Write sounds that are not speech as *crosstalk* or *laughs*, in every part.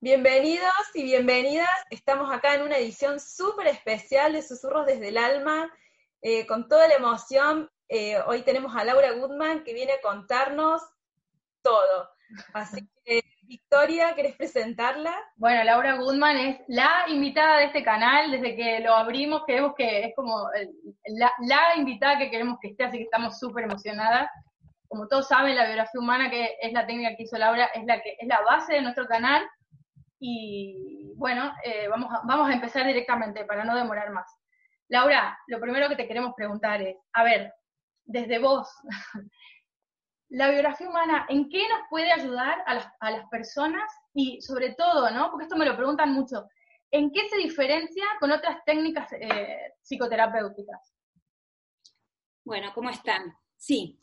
Bienvenidos y bienvenidas. Estamos acá en una edición súper especial de Susurros desde el Alma, eh, con toda la emoción. Eh, hoy tenemos a Laura Goodman que viene a contarnos todo. Así que, Victoria, ¿querés presentarla? Bueno, Laura Goodman es la invitada de este canal. Desde que lo abrimos, queremos que es como la, la invitada que queremos que esté, así que estamos súper emocionadas como todos saben, la biografía humana, que es la técnica que hizo Laura, es la que es la base de nuestro canal. Y bueno, eh, vamos, a, vamos a empezar directamente para no demorar más. Laura, lo primero que te queremos preguntar es, a ver, desde vos, *laughs* la biografía humana, ¿en qué nos puede ayudar a las, a las personas? Y sobre todo, ¿no? Porque esto me lo preguntan mucho, ¿en qué se diferencia con otras técnicas eh, psicoterapéuticas? Bueno, ¿cómo están? Sí,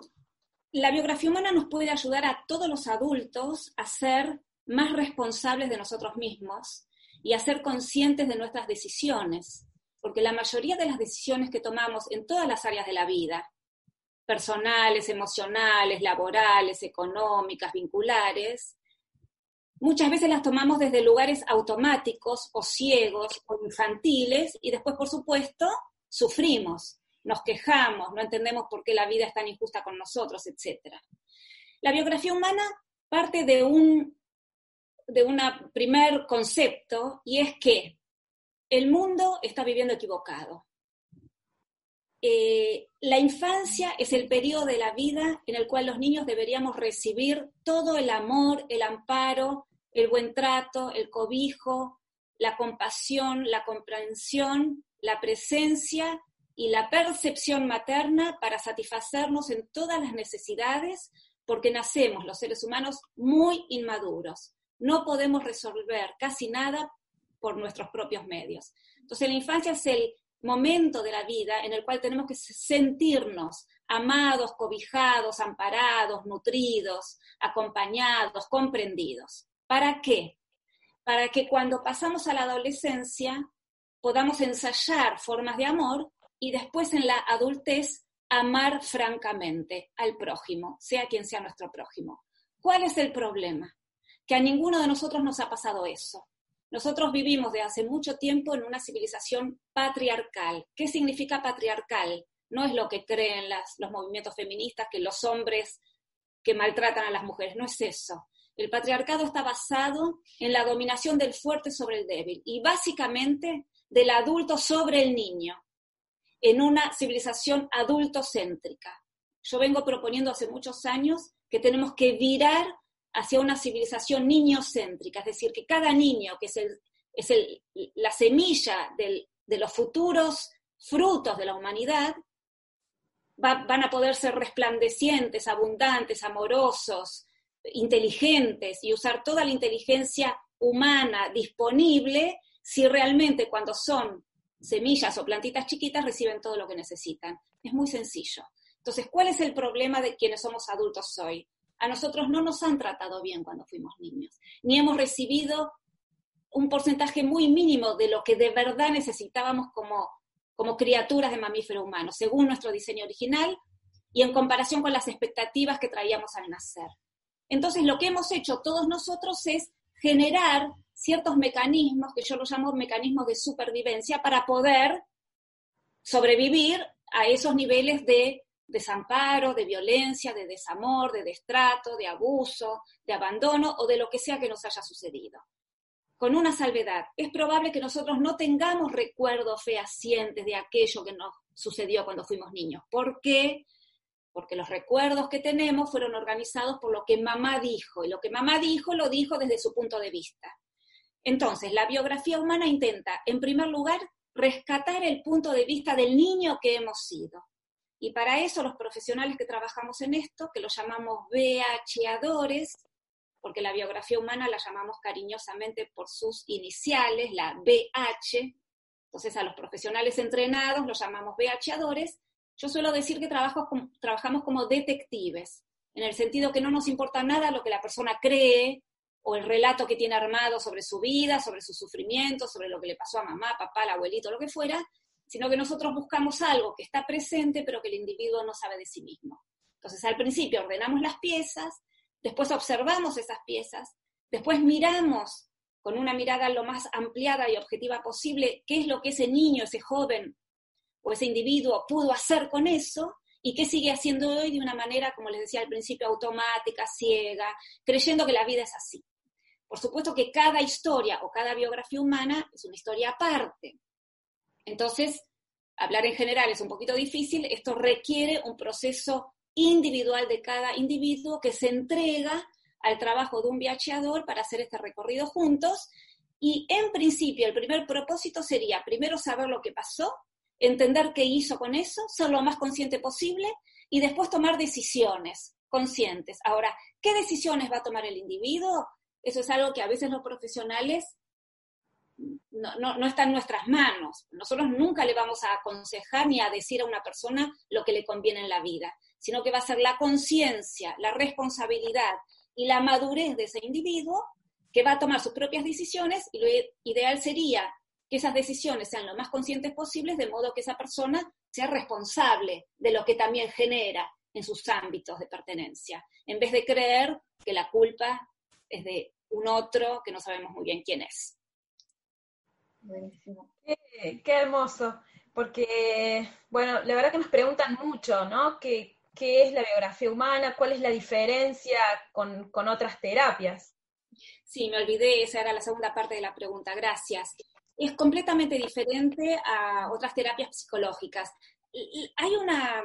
la biografía humana nos puede ayudar a todos los adultos a ser más responsables de nosotros mismos y a ser conscientes de nuestras decisiones, porque la mayoría de las decisiones que tomamos en todas las áreas de la vida, personales, emocionales, laborales, económicas, vinculares, muchas veces las tomamos desde lugares automáticos o ciegos o infantiles y después, por supuesto, sufrimos, nos quejamos, no entendemos por qué la vida es tan injusta con nosotros, etc. La biografía humana parte de un de un primer concepto y es que el mundo está viviendo equivocado. Eh, la infancia es el periodo de la vida en el cual los niños deberíamos recibir todo el amor, el amparo, el buen trato, el cobijo, la compasión, la comprensión, la presencia y la percepción materna para satisfacernos en todas las necesidades, porque nacemos los seres humanos muy inmaduros no podemos resolver casi nada por nuestros propios medios. Entonces, la infancia es el momento de la vida en el cual tenemos que sentirnos amados, cobijados, amparados, nutridos, acompañados, comprendidos. ¿Para qué? Para que cuando pasamos a la adolescencia podamos ensayar formas de amor y después en la adultez amar francamente al prójimo, sea quien sea nuestro prójimo. ¿Cuál es el problema? Que a ninguno de nosotros nos ha pasado eso. Nosotros vivimos de hace mucho tiempo en una civilización patriarcal. ¿Qué significa patriarcal? No es lo que creen los movimientos feministas, que los hombres que maltratan a las mujeres, no es eso. El patriarcado está basado en la dominación del fuerte sobre el débil y básicamente del adulto sobre el niño, en una civilización adultocéntrica. Yo vengo proponiendo hace muchos años que tenemos que virar hacia una civilización niñocéntrica, es decir, que cada niño, que es, el, es el, la semilla de los futuros frutos de la humanidad, van a poder ser resplandecientes, abundantes, amorosos, inteligentes y usar toda la inteligencia humana disponible si realmente cuando son semillas o plantitas chiquitas reciben todo lo que necesitan. Es muy sencillo. Entonces, ¿cuál es el problema de quienes somos adultos hoy? A nosotros no nos han tratado bien cuando fuimos niños, ni hemos recibido un porcentaje muy mínimo de lo que de verdad necesitábamos como, como criaturas de mamífero humano, según nuestro diseño original y en comparación con las expectativas que traíamos al nacer. Entonces, lo que hemos hecho todos nosotros es generar ciertos mecanismos, que yo los llamo mecanismos de supervivencia, para poder sobrevivir a esos niveles de desamparo, de violencia, de desamor, de destrato, de abuso, de abandono o de lo que sea que nos haya sucedido. Con una salvedad, es probable que nosotros no tengamos recuerdos fehacientes de aquello que nos sucedió cuando fuimos niños. ¿Por qué? Porque los recuerdos que tenemos fueron organizados por lo que mamá dijo, y lo que mamá dijo lo dijo desde su punto de vista. Entonces, la biografía humana intenta, en primer lugar, rescatar el punto de vista del niño que hemos sido y para eso los profesionales que trabajamos en esto, que los llamamos BHadores, porque la biografía humana la llamamos cariñosamente por sus iniciales, la BH, entonces a los profesionales entrenados los llamamos BHadores, yo suelo decir que trabajamos como detectives, en el sentido que no nos importa nada lo que la persona cree o el relato que tiene armado sobre su vida, sobre su sufrimiento, sobre lo que le pasó a mamá, papá, al abuelito, lo que fuera, sino que nosotros buscamos algo que está presente pero que el individuo no sabe de sí mismo. Entonces al principio ordenamos las piezas, después observamos esas piezas, después miramos con una mirada lo más ampliada y objetiva posible, qué es lo que ese niño, ese joven o ese individuo pudo hacer con eso y qué sigue haciendo hoy de una manera, como les decía al principio, automática, ciega, creyendo que la vida es así. Por supuesto que cada historia o cada biografía humana es una historia aparte. Entonces, hablar en general es un poquito difícil, esto requiere un proceso individual de cada individuo que se entrega al trabajo de un viajeador para hacer este recorrido juntos. Y en principio, el primer propósito sería primero saber lo que pasó, entender qué hizo con eso, ser lo más consciente posible y después tomar decisiones conscientes. Ahora, ¿qué decisiones va a tomar el individuo? Eso es algo que a veces los profesionales no, no, está en nuestras manos. Nosotros nunca le vamos a aconsejar ni a decir a una persona lo que le conviene en la vida, sino que va a ser la conciencia, la responsabilidad y la madurez de ese individuo que va a tomar sus propias decisiones y lo ideal sería que esas decisiones sean lo más conscientes posibles, de modo que esa persona sea responsable de lo que también genera en sus ámbitos de pertenencia, en vez de creer que la culpa es de un otro que no sabemos muy bien quién es. Buenísimo. Qué, hermoso, porque, bueno, la verdad que nos preguntan mucho, ¿no? ¿Qué, qué es la biografía humana? ¿Cuál es la diferencia con, con otras terapias? Sí, me olvidé, esa era la segunda parte de la pregunta, gracias es completamente diferente a otras terapias psicológicas. Hay una,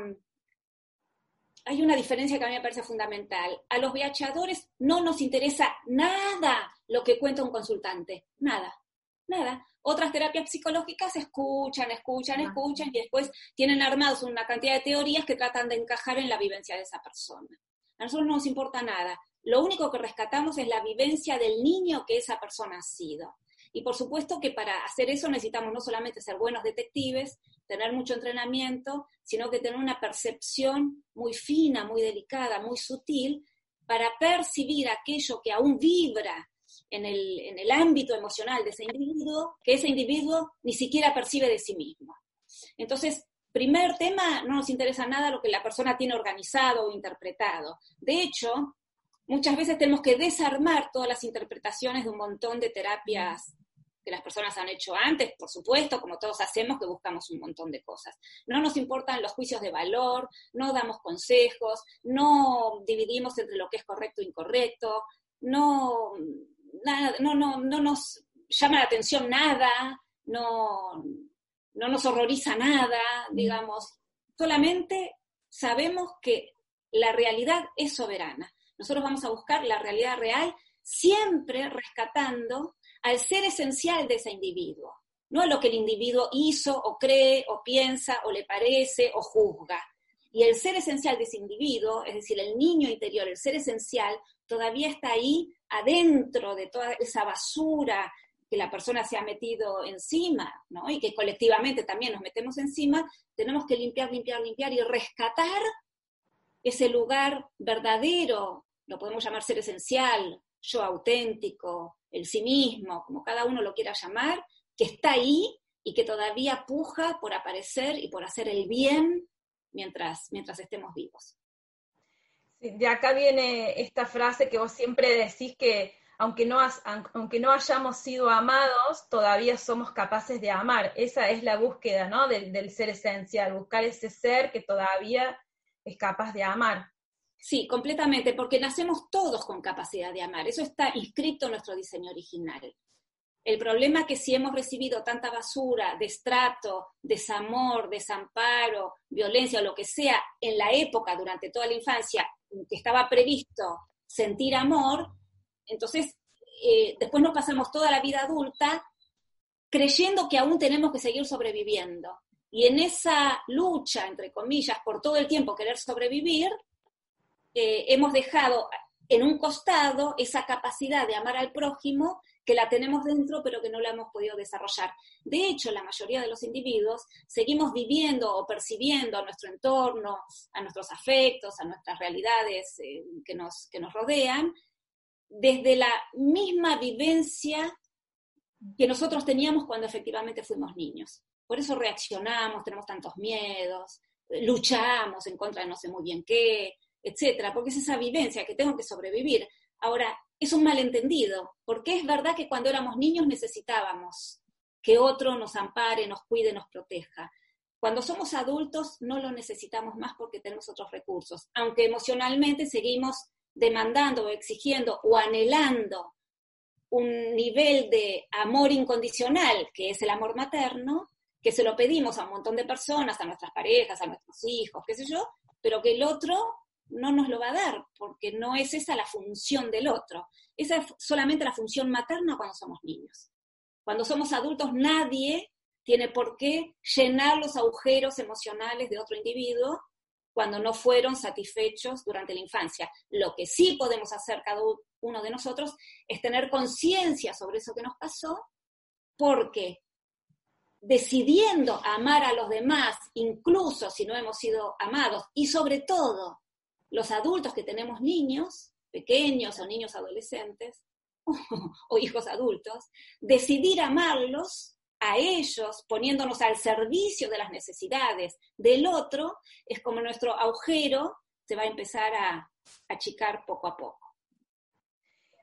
hay una diferencia que a mí me parece fundamental. A los viajeadores no nos interesa nada lo que cuenta un consultante, nada, nada. Otras terapias psicológicas escuchan, escuchan, escuchan y después tienen armados una cantidad de teorías que tratan de encajar en la vivencia de esa persona. A nosotros no nos importa nada. Lo único que rescatamos es la vivencia del niño que esa persona ha sido. Y por supuesto que para hacer eso necesitamos no solamente ser buenos detectives, tener mucho entrenamiento, sino que tener una percepción muy fina, muy delicada, muy sutil, para percibir aquello que aún vibra en el, en el ámbito emocional de ese individuo, que ese individuo ni siquiera percibe de sí mismo. Entonces, primer tema, no nos interesa nada lo que la persona tiene organizado o interpretado. De hecho, muchas veces tenemos que desarmar todas las interpretaciones de un montón de terapias que las personas han hecho antes, por supuesto, como todos hacemos, que buscamos un montón de cosas. No nos importan los juicios de valor, no damos consejos, no dividimos entre lo que es correcto e incorrecto, no, no, no, no nos llama la atención nada, no, no nos horroriza nada, digamos, solamente sabemos que la realidad es soberana. Nosotros vamos a buscar la realidad real siempre rescatando al ser esencial de ese individuo, no a lo que el individuo hizo o cree o piensa o le parece o juzga. Y el ser esencial de ese individuo, es decir, el niño interior, el ser esencial, todavía está ahí adentro de toda esa basura que la persona se ha metido encima. Y que colectivamente también nos metemos encima, tenemos que limpiar, limpiar, limpiar y rescatar ese lugar verdadero, lo podemos llamar ser esencial, yo auténtico, el sí mismo, como cada uno lo quiera llamar, que está ahí y que todavía puja por aparecer y por hacer el bien mientras, mientras estemos vivos. De acá viene esta frase que vos siempre decís que aunque no, aunque no hayamos sido amados, todavía somos capaces de amar. Esa es la búsqueda ¿no? del, del ser esencial, buscar ese ser que todavía es capaz de amar. Sí, completamente, porque nacemos todos con capacidad de amar. Eso está inscrito en nuestro diseño original. El problema es que si hemos recibido tanta basura, destrato, desamor, desamparo, violencia o lo que sea en la época, durante toda la infancia, que estaba previsto sentir amor, entonces eh, después nos pasamos toda la vida adulta creyendo que aún tenemos que seguir sobreviviendo. Y en esa lucha, entre comillas, por todo el tiempo querer sobrevivir, eh, hemos dejado en un costado esa capacidad de amar al prójimo que la tenemos dentro pero que no la hemos podido desarrollar. De hecho, la mayoría de los individuos seguimos viviendo o percibiendo a nuestro entorno, a nuestros afectos, a nuestras realidades eh, que, nos, que nos rodean, desde la misma vivencia que nosotros teníamos cuando efectivamente fuimos niños. Por eso reaccionamos, tenemos tantos miedos, luchamos en contra de no sé muy bien qué, etcétera, porque es esa vivencia que tengo que sobrevivir. Ahora, es un malentendido, porque es verdad que cuando éramos niños necesitábamos que otro nos ampare, nos cuide, nos proteja. Cuando somos adultos no lo necesitamos más porque tenemos otros recursos, aunque emocionalmente seguimos demandando o exigiendo o anhelando un nivel de amor incondicional, que es el amor materno, que se lo pedimos a un montón de personas, a nuestras parejas, a nuestros hijos, qué sé yo, pero que el otro no nos lo va a dar, porque no es esa la función del otro. Esa es solamente la función materna cuando somos niños. Cuando somos adultos, nadie tiene por qué llenar los agujeros emocionales de otro individuo cuando no fueron satisfechos durante la infancia. Lo que sí podemos hacer cada uno de nosotros es tener conciencia sobre eso que nos pasó, porque decidiendo amar a los demás, incluso si no hemos sido amados, y sobre todo los adultos que tenemos niños, pequeños o niños adolescentes, *laughs* o, hijos adultos, decidir amarlos a ellos, poniéndonos al servicio de las necesidades del otro, es como nuestro agujero se va a empezar a achicar poco a poco.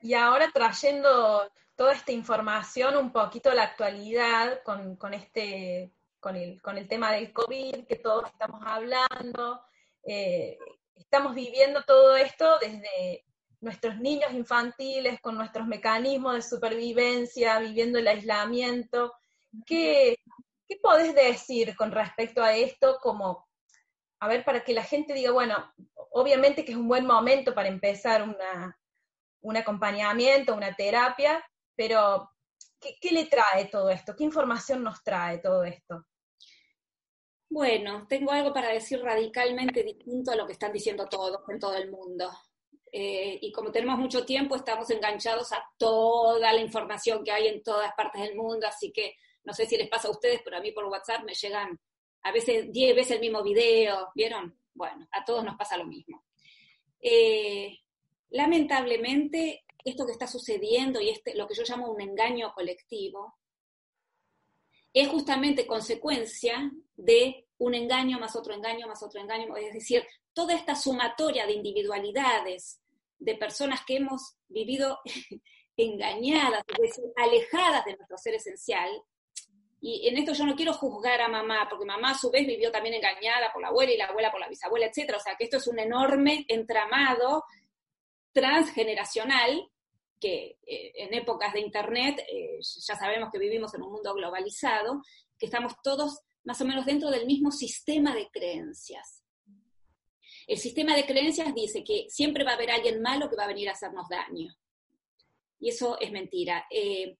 Y ahora trayendo toda esta información un poquito a la actualidad con, este, con el, con el tema del COVID que todos estamos hablando, eh, estamos viviendo todo esto desde nuestros niños infantiles, con nuestros mecanismos de supervivencia, viviendo el aislamiento. ¿Qué, qué podés decir con respecto a esto como, a ver, para que la gente diga, bueno, obviamente que es un buen momento para empezar una, un acompañamiento, una terapia, pero ¿qué, le trae todo esto? ¿Qué información nos trae todo esto? Bueno, tengo algo para decir radicalmente distinto a lo que están diciendo todos en todo el mundo. Eh, y como tenemos mucho tiempo, estamos enganchados a toda la información que hay en todas partes del mundo, así que no sé si les pasa a ustedes, pero a mí por WhatsApp me llegan a veces 10 veces el mismo video, ¿vieron? Bueno, a todos nos pasa lo mismo. Eh, lamentablemente, esto que está sucediendo y este, lo que yo llamo un engaño colectivo, es justamente consecuencia de un engaño más otro engaño más otro engaño, es decir, toda esta sumatoria de individualidades, de personas que hemos vivido *laughs* engañadas, es decir, alejadas de nuestro ser esencial. Y en esto yo no quiero juzgar a mamá, porque mamá a su vez vivió también engañada por la abuela y la abuela por la bisabuela, etc. O sea que esto es un enorme entramado transgeneracional que eh, en épocas de Internet eh, ya sabemos que vivimos en un mundo globalizado, que estamos todos más o menos dentro del mismo sistema de creencias. El sistema de creencias dice que siempre va a haber alguien malo que va a venir a hacernos daño. Y eso es mentira. Eh,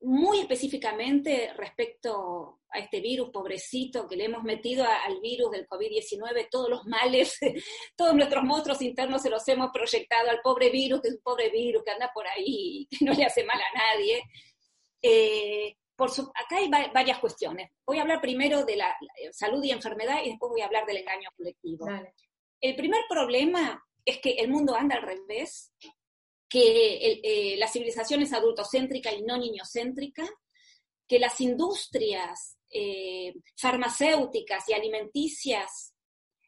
muy específicamente respecto a este virus pobrecito que le hemos metido al virus del COVID-19, todos los males, *laughs* todos nuestros monstruos internos se los hemos proyectado al pobre virus, que es un pobre virus que anda por ahí, *laughs* que no le hace mal a nadie. Eh, por acá hay varias cuestiones. Voy a hablar primero de la salud y enfermedad y después voy a hablar del engaño colectivo. El primer problema es que el mundo anda al revés que eh, la civilización es adultocéntrica y no niñocéntrica, que las industrias eh, farmacéuticas y alimenticias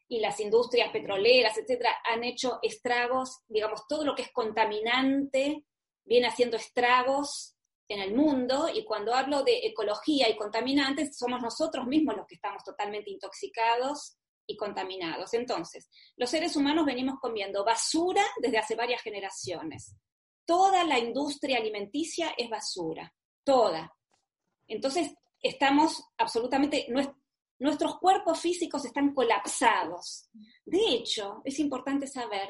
y las industrias petroleras, etcétera, han hecho estragos, digamos, todo lo que es contaminante viene haciendo estragos en el mundo, y cuando hablo de ecología y contaminantes, somos nosotros mismos los que estamos totalmente intoxicados y contaminados. Entonces, los seres humanos venimos comiendo basura desde hace varias generaciones. Toda la industria alimenticia es basura, toda. Entonces, estamos absolutamente, nuestros cuerpos físicos están colapsados. De hecho, es importante saber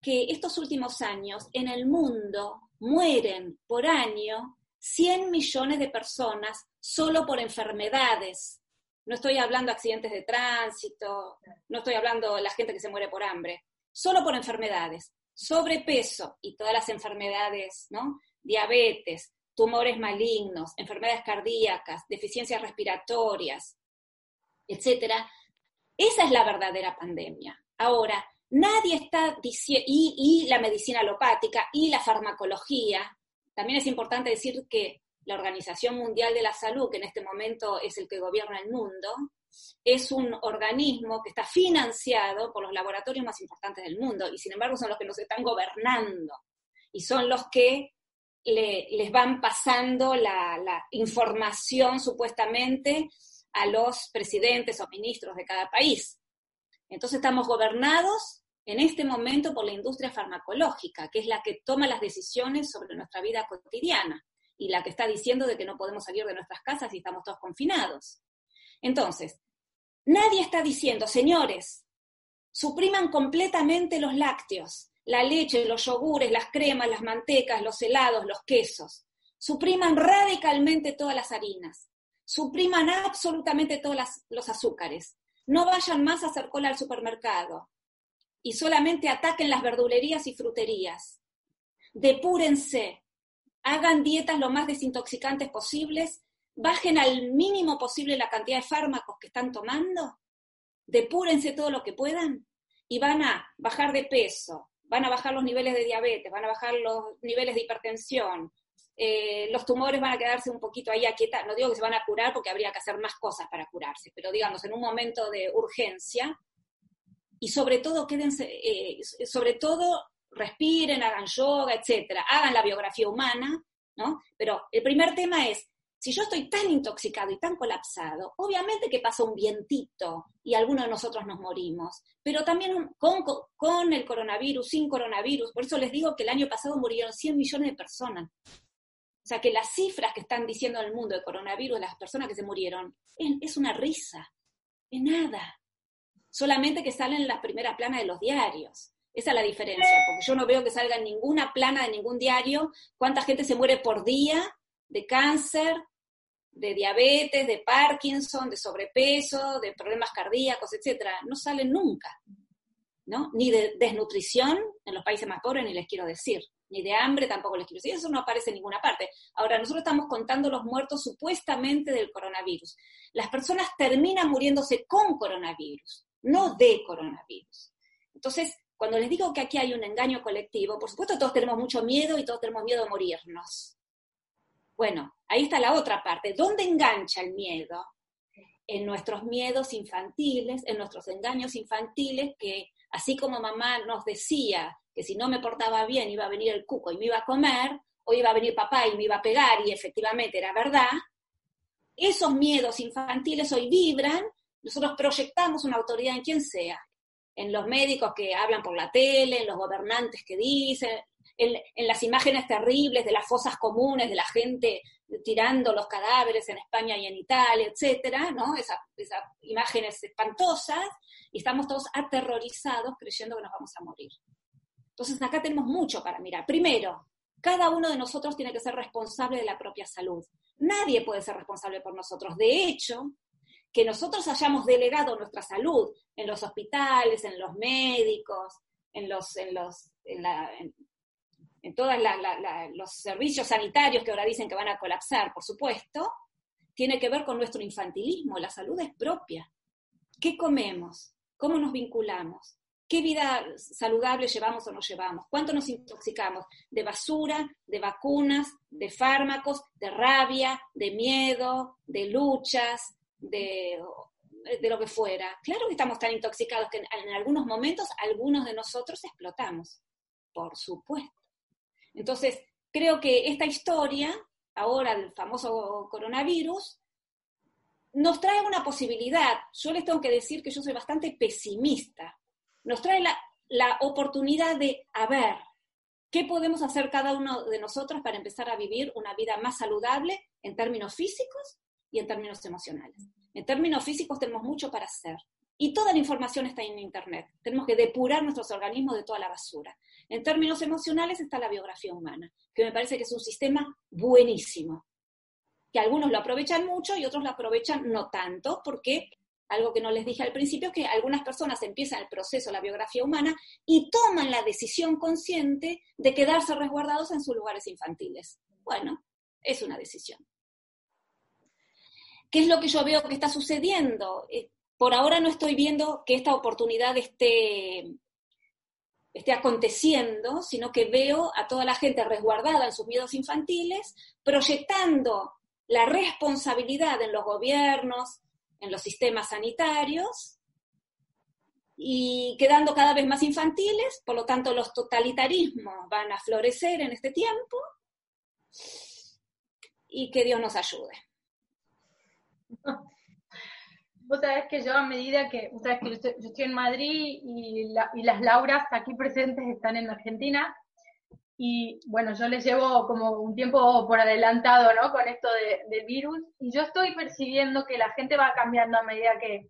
que estos últimos años en el mundo mueren por año 100 millones de personas solo por enfermedades no estoy hablando de accidentes de tránsito, no estoy hablando de la gente que se muere por hambre, solo por enfermedades. Sobrepeso y todas las enfermedades, ¿no? Diabetes, tumores malignos, enfermedades cardíacas, deficiencias respiratorias, etcétera. Esa es la verdadera pandemia. Ahora, nadie está diciendo, y, y la medicina alopática y la farmacología, también es importante decir que la Organización Mundial de la Salud, que en este momento es el que gobierna el mundo, es un organismo que está financiado por los laboratorios más importantes del mundo y sin embargo son los que nos están gobernando. y son los que les van pasando la, la información supuestamente a los presidentes o ministros de cada país. Entonces estamos gobernados en este momento por la industria farmacológica, que es la que toma las decisiones sobre nuestra vida cotidiana y la que está diciendo de que no podemos salir de nuestras casas y estamos todos confinados. Entonces, nadie está diciendo, señores, supriman completamente los lácteos, la leche, los yogures, las cremas, las mantecas, los helados, los quesos. Supriman radicalmente todas las harinas. Supriman absolutamente todos los azúcares. No vayan más a hacer cola al supermercado. Y solamente ataquen las verdulerías y fruterías. Depúrense. Hagan dietas lo más desintoxicantes posibles. Bajen al mínimo posible la cantidad de fármacos que están tomando. Depúrense todo lo que puedan y van a bajar de peso, van a bajar los niveles de diabetes, van a bajar los niveles de hipertensión, eh, los tumores van a quedarse un poquito ahí aquietados, no digo que se van a curar porque habría que hacer más cosas para curarse, pero digamos, en un momento de urgencia, y sobre todo quédense, eh, sobre todo respiren, hagan yoga, etcétera, hagan la biografía humana, ¿no? Pero el primer tema es, si yo estoy tan intoxicado y tan colapsado, obviamente que pasa un vientito y algunos de nosotros nos morimos, pero también con, con, el coronavirus, sin coronavirus, por eso les digo que el año pasado murieron 100 millones de personas. O sea que las cifras que están diciendo en el mundo de coronavirus, las personas que se murieron, es, una risa, es nada. Solamente que salen en las primeras planas de los diarios. Esa es la diferencia, porque yo no veo que salga en ninguna plana de ningún diario cuánta gente se muere por día de cáncer, de diabetes, de Parkinson, de sobrepeso, de problemas cardíacos, etcétera, no salen nunca, ¿no? Ni de desnutrición en los países más pobres, ni les quiero decir, ni de hambre tampoco les quiero decir, eso no aparece en ninguna parte. Ahora, nosotros estamos contando los muertos supuestamente del coronavirus. Las personas terminan muriéndose con coronavirus, no de coronavirus. Entonces, cuando les digo que aquí hay un engaño colectivo, por supuesto todos tenemos mucho miedo y todos tenemos miedo a morirnos. Bueno, ahí está la otra parte. ¿Dónde engancha el miedo? En nuestros miedos infantiles, en nuestros engaños infantiles, que así como mamá nos decía que si no me portaba bien iba a venir el cuco y me iba a comer, o iba a venir papá y me iba a pegar, y efectivamente era verdad, esos miedos infantiles hoy vibran, nosotros proyectamos una autoridad en quien sea, en los médicos que hablan por la tele, en los gobernantes que dicen, en, las imágenes terribles de las fosas comunes, de la gente tirando los cadáveres en España y en Italia, etcétera, ¿no? Esas, imágenes espantosas, y estamos todos aterrorizados creyendo que nos vamos a morir. Entonces acá tenemos mucho para mirar. Primero, cada uno de nosotros tiene que ser responsable de la propia salud. Nadie puede ser responsable por nosotros. De hecho, que nosotros hayamos delegado nuestra salud en los hospitales, en los médicos, en los, en los, en todos los servicios sanitarios que ahora dicen que van a colapsar, por supuesto, tiene que ver con nuestro infantilismo. La salud es propia. ¿Qué comemos? ¿Cómo nos vinculamos? ¿Qué vida saludable llevamos o no llevamos? ¿Cuánto nos intoxicamos? De basura, de vacunas, de fármacos, de rabia, de miedo, de luchas, de, de lo que fuera. Claro que estamos tan intoxicados que en algunos momentos algunos de nosotros explotamos. Por supuesto. Entonces, creo que esta historia, ahora del famoso coronavirus, nos trae una posibilidad. Yo les tengo que decir que yo soy bastante pesimista. Nos trae la, la oportunidad de, ver, ¿qué podemos hacer cada uno de nosotros para empezar a vivir una vida más saludable en términos físicos y en términos emocionales? En términos físicos tenemos mucho para hacer. Y toda la información está en Internet. Tenemos que depurar nuestros organismos de toda la basura. En términos emocionales está la biografía humana, que me parece que es un sistema buenísimo, que algunos lo aprovechan mucho y otros lo aprovechan no tanto, porque algo que no les dije al principio es que algunas personas empiezan el proceso de la biografía humana y toman la decisión consciente de quedarse resguardados en sus lugares infantiles. Bueno, es una decisión. ¿Qué es lo que yo veo que está sucediendo? Eh, por ahora no estoy viendo que esta oportunidad esté esté aconteciendo, sino que veo a toda la gente resguardada en sus miedos infantiles, proyectando la responsabilidad en los gobiernos, en los sistemas sanitarios, y quedando cada vez más infantiles, por lo tanto los totalitarismos van a florecer en este tiempo y que Dios nos ayude. *laughs* Vos sabés que yo a medida que, vos sabés que yo estoy, en Madrid y, y, las Lauras aquí presentes están en Argentina y bueno, yo les llevo como un tiempo por adelantado, ¿no? Con esto de, del virus y yo estoy percibiendo que la gente va cambiando a medida que,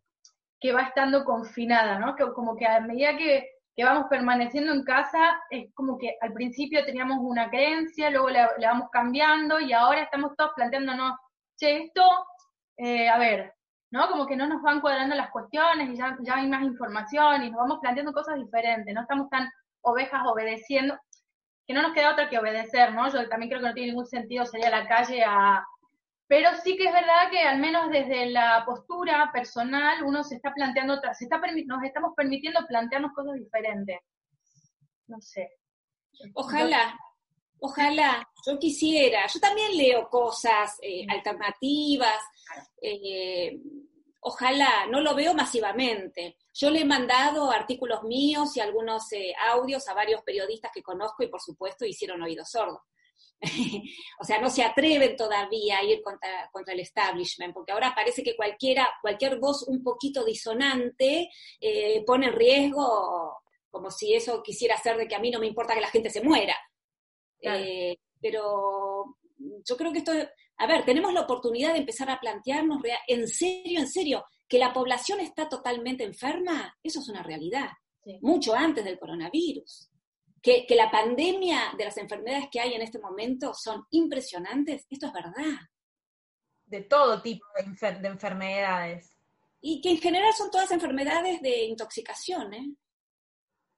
que va estando confinada, ¿no? Que como que a medida que, que, vamos permaneciendo en casa, es como que al principio teníamos una creencia, luego le, vamos cambiando y ahora estamos todos planteándonos, che, esto, eh, a ver, ¿no? Como que no nos van cuadrando las cuestiones y ya, ya hay más información y nos vamos planteando cosas diferentes, no estamos tan ovejas obedeciendo, que no nos queda otra que obedecer, ¿no? Yo también creo que no tiene ningún sentido salir a la calle a, pero sí que es verdad que al menos desde la postura personal uno se está planteando otras, se está nos estamos permitiendo plantearnos cosas diferentes. No sé. Ojalá, ojalá, yo quisiera, yo también leo cosas eh, alternativas, eh, ojalá, no lo veo masivamente. Yo le he mandado artículos míos y algunos eh, audios a varios periodistas que conozco y por supuesto hicieron oídos sordos. *laughs* o sea, no se atreven todavía a ir contra, contra, el establishment, porque ahora parece que cualquiera, cualquier voz un poquito disonante eh, pone en riesgo, como si eso quisiera hacer de que a mí no me importa que la gente se muera. Eh, pero yo creo que esto, a ver, tenemos la oportunidad de empezar a plantearnos, en serio, en serio, que la población está totalmente enferma, eso es una realidad, mucho antes del coronavirus que, la pandemia de las enfermedades que hay en este momento son impresionantes, esto es verdad. De todo tipo de, enfermedades. Y que en general son todas enfermedades de intoxicación, ¿eh?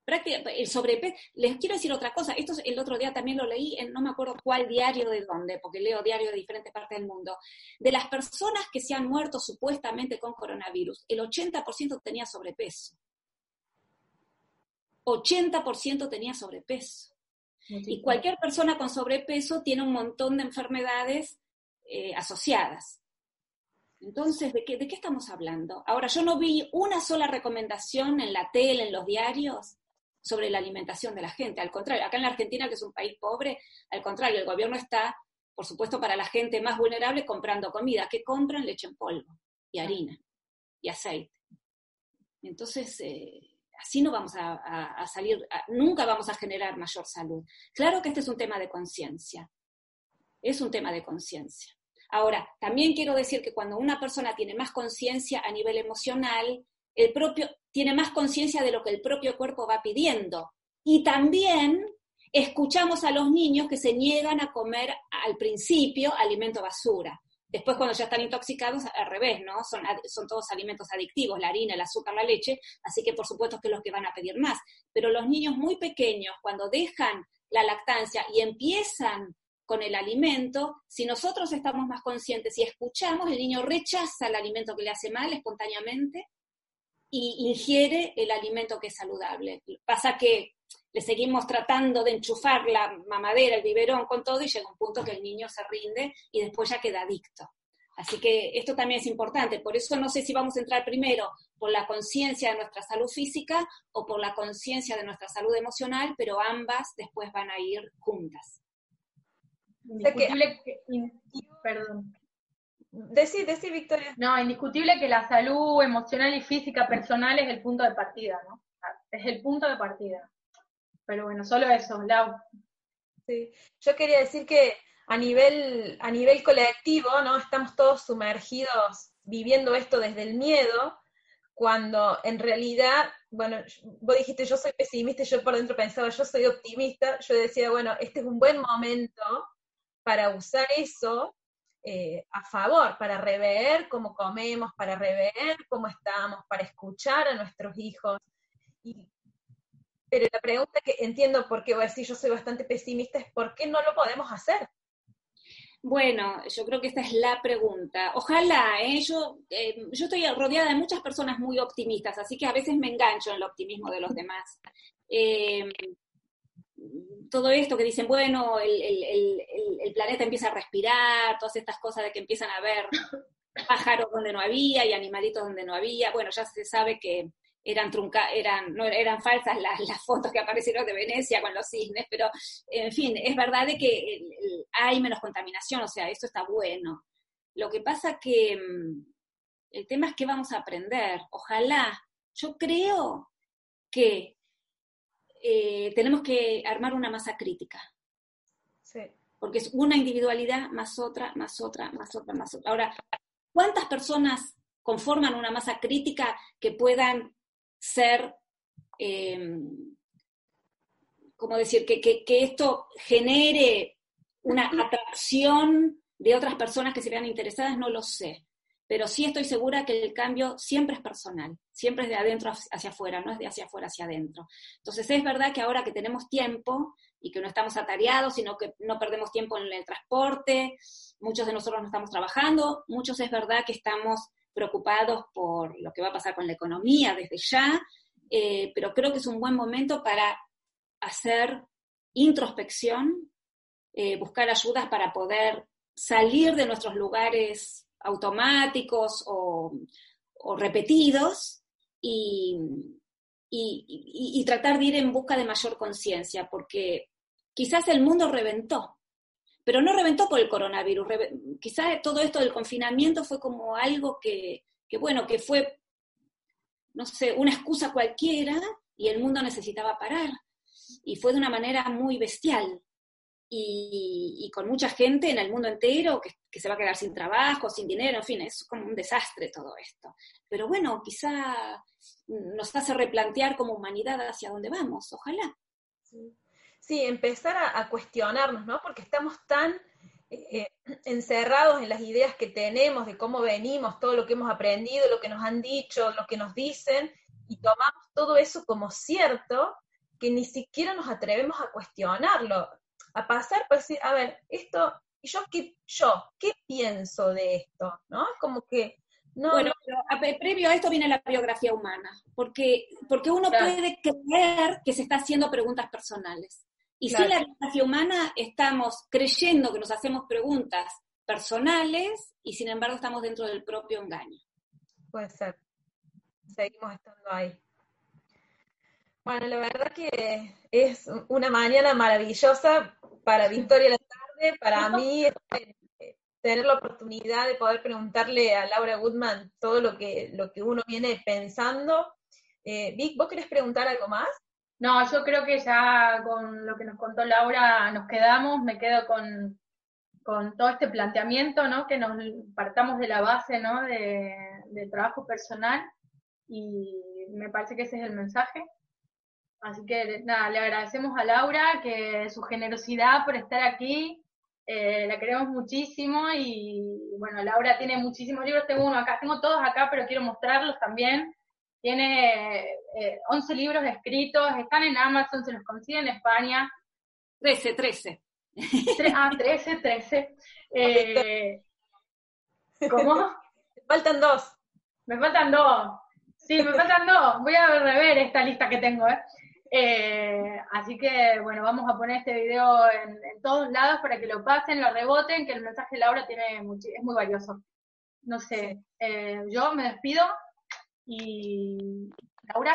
El sobrepeso, les quiero decir otra cosa, esto el otro día también lo leí en no me acuerdo cuál diario de dónde, porque leo diarios de diferentes partes del mundo. De las personas que se han muerto supuestamente con coronavirus, el 80% tenía sobrepeso. 80% tenía sobrepeso. Y cualquier persona con sobrepeso tiene un montón de enfermedades eh, asociadas. Entonces, ¿de qué, ¿de qué estamos hablando? Ahora, yo no vi una sola recomendación en la tele, en los diarios, sobre la alimentación de la gente. Al contrario, acá en la Argentina, que es un país pobre, al contrario, el gobierno está, por supuesto, para la gente más vulnerable comprando comida. ¿Qué compran? Leche en polvo y harina y aceite. Entonces, eh, así no vamos a, salir, nunca vamos a generar mayor salud. Claro que este es un tema de conciencia, es un tema de conciencia. Ahora, también quiero decir que cuando una persona tiene más conciencia a nivel emocional, el propio, tiene más conciencia de lo que el propio cuerpo va pidiendo. Y también escuchamos a los niños que se niegan a comer al principio alimento basura. Después, cuando ya están intoxicados, al revés, ¿no? Son, todos alimentos adictivos, la harina, el azúcar, la leche, así que por supuesto que los que van a pedir más. Pero los niños muy pequeños, cuando dejan la lactancia y empiezan con el alimento, si nosotros estamos más conscientes y escuchamos, el niño rechaza el alimento que le hace mal espontáneamente y ingiere el alimento que es saludable. Pasa que le seguimos tratando de enchufar la mamadera, el biberón con todo y llega un punto que el niño se rinde y después ya queda adicto. Así que esto también es importante. Por eso no sé si vamos a entrar primero por la conciencia de nuestra salud física o por la conciencia de nuestra salud emocional, pero ambas después van a ir juntas. Que, perdón. Decí, decí, Victoria. No, indiscutible que la salud emocional y física personal es el punto de partida, ¿no? Es el punto de partida. Pero bueno, solo eso, Lau. Sí, yo quería decir que a nivel, a nivel colectivo, ¿no? Estamos todos sumergidos viviendo esto desde el miedo, cuando en realidad, bueno, vos dijiste yo soy pesimista yo por dentro pensaba yo soy optimista, yo decía, bueno, este es un buen momento para usar eso eh, a favor, para rever cómo comemos, para rever cómo estamos, para escuchar a nuestros hijos. Y pero la pregunta que entiendo por qué voy a decir yo soy bastante pesimista es ¿por qué no lo podemos hacer? Bueno, yo creo que esta es la pregunta. Ojalá, ¿eh? yo, eh, yo estoy rodeada de muchas personas muy optimistas, así que a veces me engancho en el optimismo de los demás. Eh, todo esto que dicen, bueno, el, el, planeta empieza a respirar, todas estas cosas de que empiezan a haber *laughs* pájaros donde no había y animalitos donde no había, bueno, ya se sabe que eran, trunca, eran, no, eran falsas las, las, fotos que aparecieron de Venecia con los cisnes, pero en fin, es verdad de que hay menos contaminación, o sea, eso está bueno. Lo que pasa que mm, el tema es que vamos a aprender. Ojalá, yo creo que eh, tenemos que armar una masa crítica. Sí. Porque es una individualidad más otra, más otra, más otra, más otra. Ahora, ¿cuántas personas conforman una masa crítica que puedan ser, eh, como decir, que, que, esto genere una atracción de otras personas que se vean interesadas? No lo sé pero sí estoy segura que el cambio siempre es personal, siempre es de adentro hacia afuera, no es de hacia afuera hacia adentro. Entonces es verdad que ahora que tenemos tiempo y que no estamos atareados, sino que no perdemos tiempo en el transporte, muchos de nosotros no estamos trabajando, muchos es verdad que estamos preocupados por lo que va a pasar con la economía desde ya, eh, pero creo que es un buen momento para hacer introspección, eh, buscar ayudas para poder salir de nuestros lugares automáticos o, repetidos y, y, tratar de ir en busca de mayor conciencia, porque quizás el mundo reventó, pero no reventó por el coronavirus, quizás todo esto del confinamiento fue como algo que, bueno, que fue, no sé, una excusa cualquiera y el mundo necesitaba parar. Y fue de una manera muy bestial y, con mucha gente en el mundo entero que, se va a quedar sin trabajo, sin dinero, en fin, es como un desastre todo esto. Pero bueno, quizá nos hace replantear como humanidad hacia dónde vamos, ojalá. Sí, empezar a, cuestionarnos, ¿no? Porque estamos tan eh, eh, encerrados en las ideas que tenemos de cómo venimos, todo lo que hemos aprendido, lo que nos han dicho, lo que nos dicen, y tomamos todo eso como cierto, que ni siquiera nos atrevemos a cuestionarlo a pasar por decir, a ver, esto, ¿y yo qué, yo, qué pienso de esto? ¿No? Como que... No, bueno, previo a esto viene la biografía humana, porque, porque uno puede creer que se está haciendo preguntas personales. Y sin la biografía humana estamos creyendo que nos hacemos preguntas personales y sin embargo estamos dentro del propio engaño. Puede ser. Seguimos estando ahí. Bueno, la verdad que es una mañana maravillosa para Victoria la tarde, para mí eh, tener la oportunidad de poder preguntarle a Laura Goodman todo lo que, lo que uno viene pensando. Eh, Vic, ¿vos querés preguntar algo más? No, yo creo que ya con lo que nos contó Laura nos quedamos, me quedo con, con todo este planteamiento, ¿no? Que nos partamos de la base, ¿no? De, del trabajo personal y me parece que ese es el mensaje. Así que nada, le agradecemos a Laura que su generosidad por estar aquí, eh, la queremos muchísimo y bueno, Laura tiene muchísimos libros, tengo uno acá, tengo todos acá, pero quiero mostrarlos también. Tiene eh, 11 libros escritos, están en Amazon, se los consigue en España. 13, 13. ah, 13, 13. *laughs* Eh, ¿Cómo? *laughs* Me faltan dos. Me faltan dos. Sí, me faltan dos. Voy a rever esta lista que tengo, ¿eh? Eh, así que, bueno, vamos a poner este video en, todos lados para que lo pasen, lo reboten, que el mensaje de Laura tiene es muy valioso. No sé, eh, yo me despido y Laura.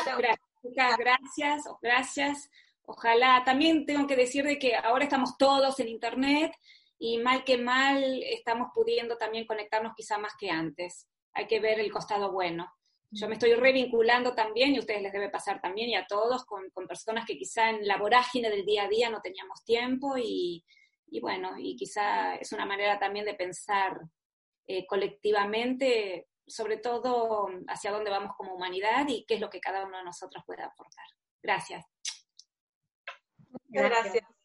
Gracias, gracias, gracias. Ojalá, también tengo que decir de que ahora estamos todos en internet y mal que mal estamos pudiendo también conectarnos quizá más que antes. Hay que ver el costado bueno. Yo me estoy revinculando también, y a ustedes les debe pasar también, y a todos, con, personas que quizá en la vorágine del día a día no teníamos tiempo, y, bueno, y quizá es una manera también de pensar eh, colectivamente, sobre todo hacia dónde vamos como humanidad y qué es lo que cada uno de nosotros puede aportar. Gracias. Gracias.